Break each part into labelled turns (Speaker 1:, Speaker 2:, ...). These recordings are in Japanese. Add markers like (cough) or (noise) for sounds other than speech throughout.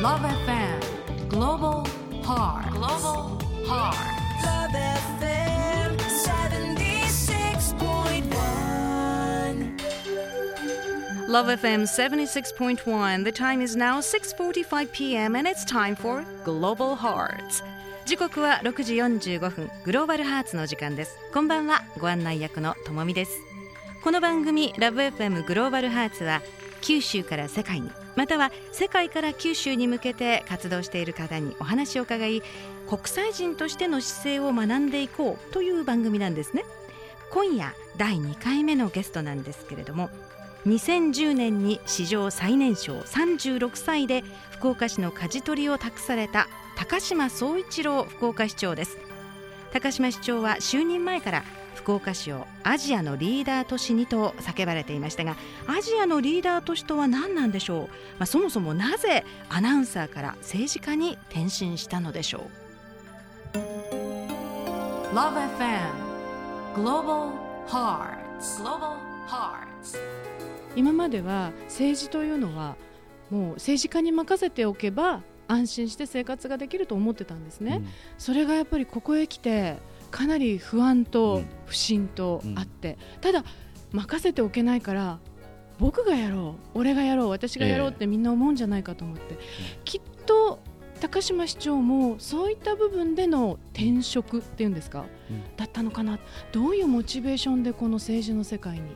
Speaker 1: Love FM Global Heart Global Heart
Speaker 2: Love FM 76.1.
Speaker 1: Love FM 76.1 The time is now 6:45 p.m. and it's time for Global Hearts 時刻は6時45分グローバルハーツの時間ですこんばんはご案内役のともみですこの番組ラブ FM グローバルハーツは九州から世界にまたは世界から九州に向けて活動している方にお話を伺い国際人としての姿勢を学んでいこうという番組なんですね。今夜第2回目のゲストなんですけれども2010年に史上最年少36歳で福岡市の舵取りを託された高島総一郎福岡市長です。高島市長は就任前から福岡市をアジアのリーダー都市にと叫ばれていましたがアジアのリーダー都市とは何なんでしょう、まあ、そもそもなぜアナウンサーから政治家に転身したのでしょう？Love FM Global Hearts Global Hearts
Speaker 3: 今までは政治というのはもう政治家に任せておけば安心して生活ができると思ってたんですね、それがやっぱりここへ来てかなり不安と不信とあって、ただ任せておけないから僕がやろう俺がやろう私がやろうってみんな思うんじゃないかと思って、きっと高島市長もそういった部分での転職っていうんですか、
Speaker 4: うん。
Speaker 3: だったのかな。どういうモチベーションでこの政治の世界に。
Speaker 4: うん。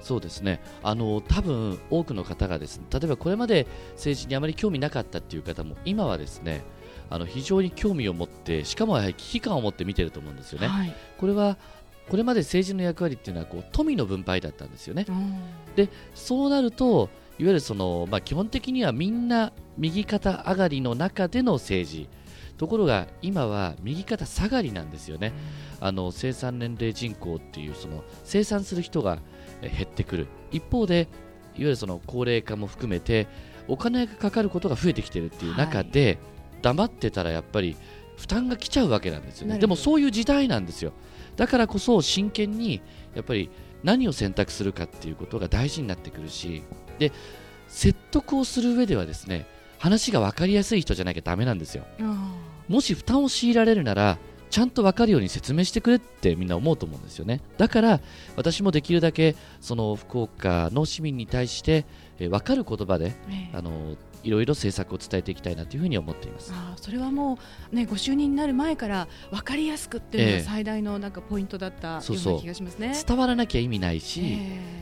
Speaker 4: そうですね。あの多分多くの方がですね例えばこれまで政治にあまり興味なかったっていう方も今はですねあの非常に興味を持ってしかも危機感を持って見てると思うんですよね。
Speaker 3: はい
Speaker 4: これはこれまで政治の役割っていうのはこう富の分配だったんですよね。
Speaker 3: うん
Speaker 4: でそうなるといわゆるその、まあ、基本的にはみんな右肩上がりの中での政治ところが今は右肩下がりなんですよね。あの生産年齢人口っていうその生産する人がえ減ってくる一方でいわゆるその高齢化も含めてお金がかかることが増えてきてるっていう中で、黙ってたらやっぱり負担が来ちゃうわけなんですよね。でもそういう時代なんですよ。だからこそ真剣にやっぱり何を選択するかっていうことが大事になってくるしで説得をする上ではですね話が分かりやすい人じゃなきゃダメなんですよ。
Speaker 3: あ
Speaker 4: もし負担を強いられるならちゃんと分かるように説明してくれってみんな思うと思うんですよね。だから私もできるだけその福岡の市民に対して、えー分かる言葉で
Speaker 3: ーええ。
Speaker 4: あのいろいろ政策を伝えていきたいなというふうに思っています。
Speaker 3: あーそれはもう、ね、ご就任になる前から分かりやすくっていうの
Speaker 4: ええ。
Speaker 3: が最大のなんかポイントだったよ
Speaker 4: そうそう。
Speaker 3: うな気がしますね。
Speaker 4: 伝わらなきゃ意味ないし、
Speaker 3: え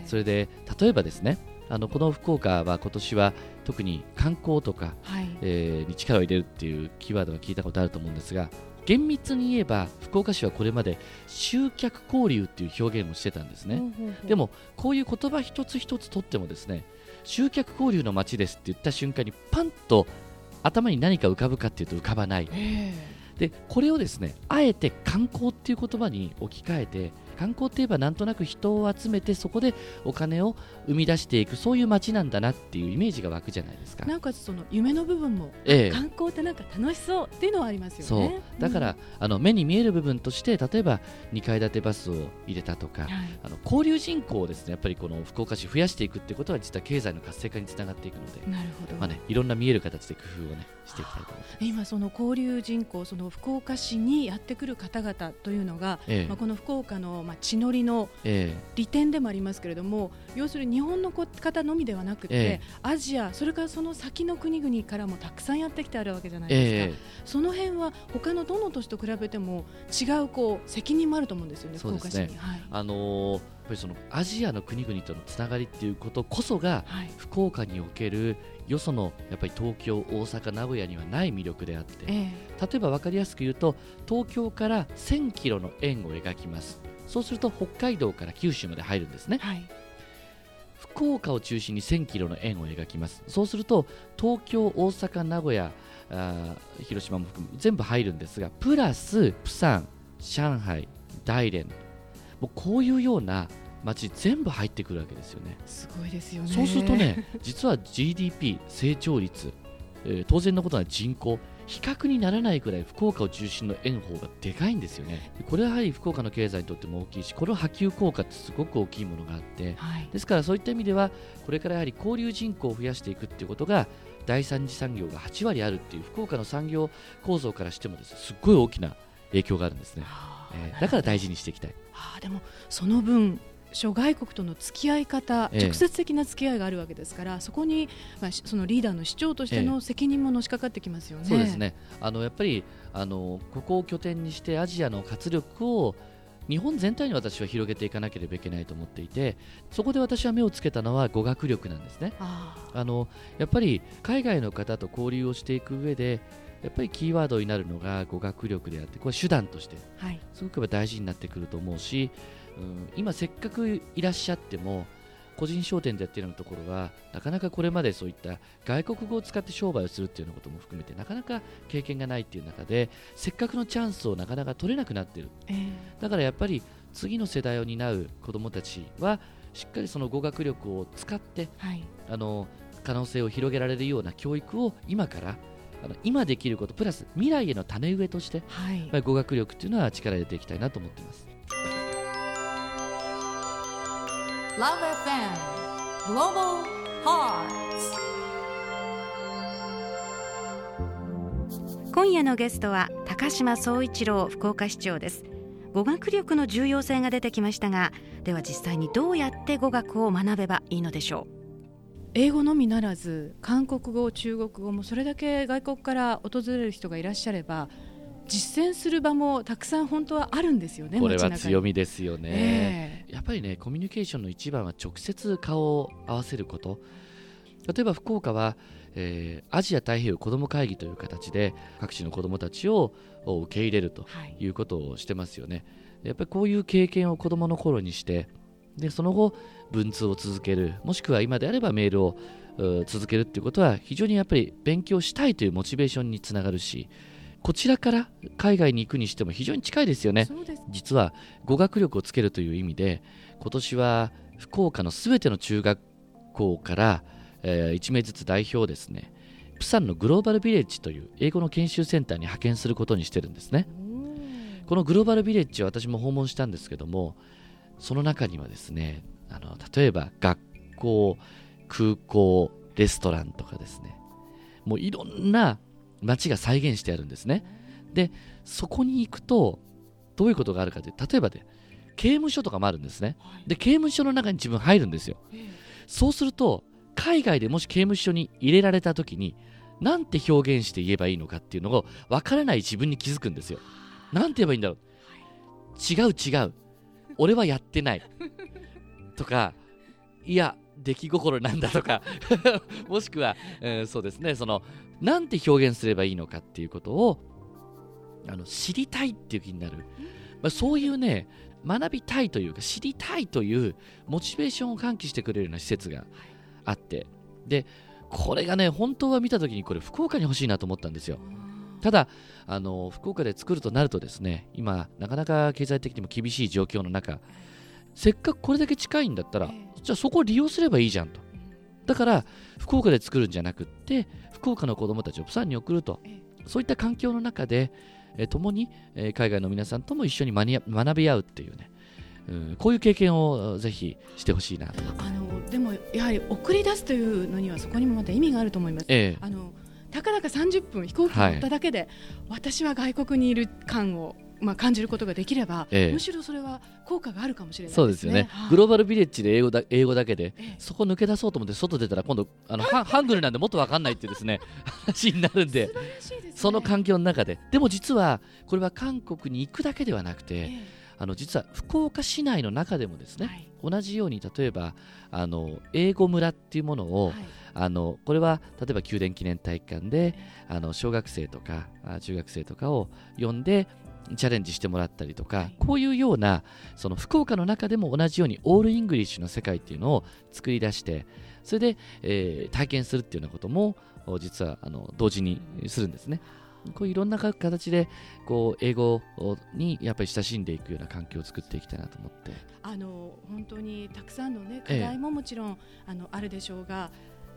Speaker 3: え。
Speaker 4: それで例えばですねあのこの福岡は今年は特に観光とか、
Speaker 3: はい。
Speaker 4: えーに力を入れるっていうキーワードが聞いたことあると思うんですが厳密に言えば福岡市はこれまで集客交流っていう表現をしてたんですね、
Speaker 3: ほうほうほう。
Speaker 4: でもこういう言葉一つ一つとってもですね集客交流の街ですって言った瞬間にパンと頭に何か浮かぶかっていうと浮かばない。
Speaker 3: え
Speaker 4: でこれをですねあえて観光っていう言葉に置き換えて観光って言えばなんとなく人を集めてそこでお金を生み出していくそういう街なんだなっていうイメージが湧くじゃないですか
Speaker 3: え。なんかその夢の部分も、
Speaker 4: ええ
Speaker 3: 観光ってなんか楽しそうっていうのはありますよね。
Speaker 4: そうだから、あの目に見える部分として例えば2階建てバスを入れたとか
Speaker 3: うん、はい
Speaker 4: あの交流人口をですねやっぱりこの福岡市増やしていくっていうことは実は経済の活性化につながっていくので、
Speaker 3: なるほど、
Speaker 4: まあね、いろんな見える形で工夫をねしていきたいと思います。
Speaker 3: 今その交流人口その福岡市にやってくる方々というのが、
Speaker 4: ええ
Speaker 3: まあ、この福岡の、まあ、地のりの
Speaker 4: え
Speaker 3: 利点でもありますけれども要するに日本の方のみではなくて、
Speaker 4: ええ。
Speaker 3: アジアそれからその先の国々からもたくさんやってきてあるわけじゃない
Speaker 4: え
Speaker 3: ですか、
Speaker 4: え
Speaker 3: その辺は他のどの都市と比べても違うこう責任もあると思うんですよね
Speaker 4: そうですね。
Speaker 3: 福岡市に。はい。
Speaker 4: あのーやっぱりそのアジアの国々とのつながりっていうことこそが
Speaker 3: はい。
Speaker 4: 福岡におけるよそのやっぱり東京、大阪、名古屋にはない魅力であって。
Speaker 3: え
Speaker 4: 例えば分かりやすく言うと東京から1000キロの円を描きますそうすると北海道から九州まで入るんですね。
Speaker 3: えはい。
Speaker 4: 福岡を中心に1000キロの円を描きます。そうすると東京、大阪、名古屋広島も含む全部入るんですがプラスプサン、上海、大連もうこういうような街全部入ってくるわけですよね。
Speaker 3: すごいですよね。
Speaker 4: そうするとね実は GDP 成長率、えー当然のことな人口比較にならないくらい福岡を中心の円方がでかいんですよね。これはやはり福岡の経済にとっても大きいし、この波及効果ってすごく大きいものがあって、
Speaker 3: はい
Speaker 4: ですからそういった意味では、これからやはり交流人口を増やしていくっていうことが、第三次産業が8割あるっていう福岡の産業構造からしてもですねすっごい大きな影響があるんですね。
Speaker 3: あ
Speaker 4: えだから大事にしていきたい。
Speaker 3: あーでもその分諸外国との付き合い方、
Speaker 4: ええ。
Speaker 3: 直接的な付き合いがあるわけですからそこに、まあ、しそのリーダーの市長としての責任ものしかかってきますよね。
Speaker 4: そうですね。あのやっぱりあのここを拠点にしてアジアの活力を日本全体に私は広げていかなければいけないと思っていてそこで私は目をつけたのは語学力なんですね。
Speaker 3: あ
Speaker 4: あ。のやっぱり海外の方と交流をしていく上でやっぱりキーワードになるのが語学力であってこれ手段としてすごく大事になってくると思うし、うん、今せっかくいらっしゃっても個人商店でやっているようなところはなかなかこれまでそういった外国語を使って商売をするっていうようなことも含めてなかなか経験がないっていう中でせっかくのチャンスをなかなか取れなくなっている。
Speaker 3: えー
Speaker 4: だからやっぱり次の世代を担う子どもたちはしっかりその語学力を使って
Speaker 3: はい。
Speaker 4: あの可能性を広げられるような教育を今からあの今できることプラス未来への種植えとして
Speaker 3: はい。
Speaker 4: 語学力っていうのは力入れていきたいなと思っています
Speaker 2: Love FM Global Hearts.
Speaker 1: 今夜のゲストは高島総一郎福岡市長です。語学力の重要性が出てきましたがでは実際にどうやって語学を学べばいいのでしょ
Speaker 3: 英語のみならず韓国語中国語もそれだけ外国から訪れる人がいらっしゃれば実践する場もたくさん本当はあるんですよね
Speaker 4: これは強みですよね、
Speaker 3: え
Speaker 4: やっぱりねコミュニケーションの一番は直接顔を合わせること。例えば福岡は、えーアジア太平洋子ども会議という形で各地の子どもたちをを受け入れると
Speaker 3: い。
Speaker 4: いうことをしてますよね。やっぱりこういう経験を子どもの頃にしてでその後文通を続けるもしくは今であればメールをう続けるっていうことは非常にやっぱり勉強したいというモチベーションにつながるしこちらから海外に行くにしても非常に近いですよね。実は語学力をつけるという意味で今年は福岡のすべての中学校から、え1名ずつ代表をですねプサンのグローバルビレッジという英語の研修センターに派遣することにしてるんですね。このグローバルビレッジを私も訪問したんですけどもその中にはですねあの例えば学校空港レストランとかですねもういろんな街が再現してあるんですね。でそこに行くとどういうことがあるかというと例えばで刑務所とかもあるんですね。で刑務所の中に自分入るんですよ。そうすると海外でもし刑務所に入れられた時になんて表現して言えばいいのかっていうのを分からない自分に気づくんですよ。なんて言えばいいんだろう。違う違う。俺はやってない。とかいや出来心なんだとか (laughs) もしくは、えーそうですね。そのなんて表現すればいいのかっていうことをあの知りたいっていう気になる、まあ、そういうね学びたいというか知りたいというモチベーションを喚起してくれるような施設があって。でこれがね本当は見た時にこれ福岡に欲しいなと思ったんですよ。ただあの福岡で作るとなるとですね今なかなか経済的にも厳しい状況の中せっかくこれだけ近いんだったらじゃあそこを利用すればいいじゃんと。だから福岡で作るんじゃなくって福岡の子どもたちをプサンに送ると。
Speaker 3: え
Speaker 4: そういった環境の中で、えー共に、えー海外の皆さんとも一緒に学び学び合うっていうね、うん、こういう経験をぜひしてほしいなと。
Speaker 3: あのでもやはり送り出すというのにはそこにもまた意味があると思います。
Speaker 4: ええ。
Speaker 3: あのたかだか30分飛行機に乗っただけで、私は外国にいる感を、まあ、感じることができれば、
Speaker 4: ええ。
Speaker 3: むしろそれは効果があるかもしれない
Speaker 4: そうですよね、
Speaker 3: はい。
Speaker 4: グローバルビレッジで英語だ英語だけで
Speaker 3: ええ。
Speaker 4: そこ抜け出そうと思って外出たら今度あのハングルなんでもっと分かんないってですね (laughs) 話になるんで
Speaker 3: ね。
Speaker 4: その環境の中で。でも実はこれは韓国に行くだけではなくて、
Speaker 3: え
Speaker 4: あの実は福岡市内の中でもですね、
Speaker 3: えはい。
Speaker 4: 同じように例えばあの英語村っていうものを、
Speaker 3: はい。
Speaker 4: あのこれは例えば宮殿記念体育館であの小学生とかあ中学生とかを呼んでチャレンジしてもらったりとか、
Speaker 3: はい
Speaker 4: こういうようなその福岡の中でも同じように all English の世界っていうのを作り出してそれで、えー体験するっていうようなこともお実はあの同時にするんですね。こういろんなか形でこう英語にやっぱり親しんでいくような環境を作っていきたいなと思って。
Speaker 3: あの本当にたくさんのね課
Speaker 4: ええ
Speaker 3: 題ももちろん、あのあるでしょうが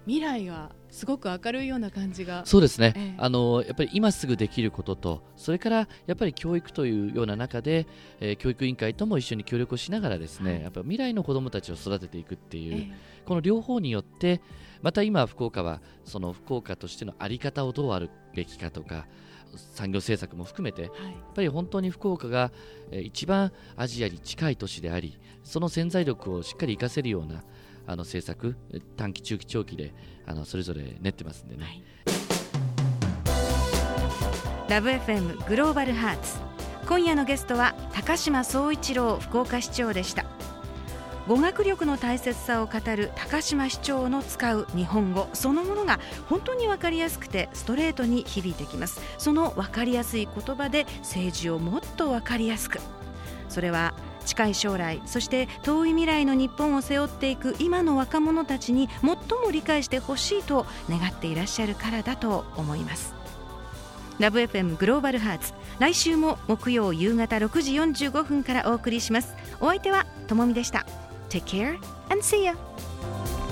Speaker 3: 未来がすごく明るいような感じが。
Speaker 4: そうですね、
Speaker 3: ええ。
Speaker 4: あのやっぱり今すぐできることとそれからやっぱり教育というような中で、えー教育委員会とも一緒に協力をしながらですね、
Speaker 3: はい。
Speaker 4: やっぱ未来の子どもたちを育てていくっていう、
Speaker 3: え
Speaker 4: この両方によってまた今福岡はその福岡としての在り方をどうあるべきかとか産業政策も含めてやっ
Speaker 3: えはい
Speaker 4: ぱり本当に福岡がえー一番アジアに近い都市でありその潜在力をしっかり活かせるようなあの政策短期中期長期であのそれぞれ練ってますんでね、
Speaker 3: はい。
Speaker 1: ラブ f m グローバルハーツ。今夜のゲストは高島総一郎福岡市長でした。語学力の大切さを語る高島市長の使う日本語。そのものが本当に分かりやすくてストレートに響いてきます。その分かりやすい言葉で政治をもっと分かりやすく。それは近い将来そして遠い未来の日本を背負っていく今の若者たちに最も理解してほしいと願っていらっしゃるからだと思います。ラブ FM グローバルハーツ来週も木曜夕方6時45分からお送りします。お相手はともみでした。Take care and see you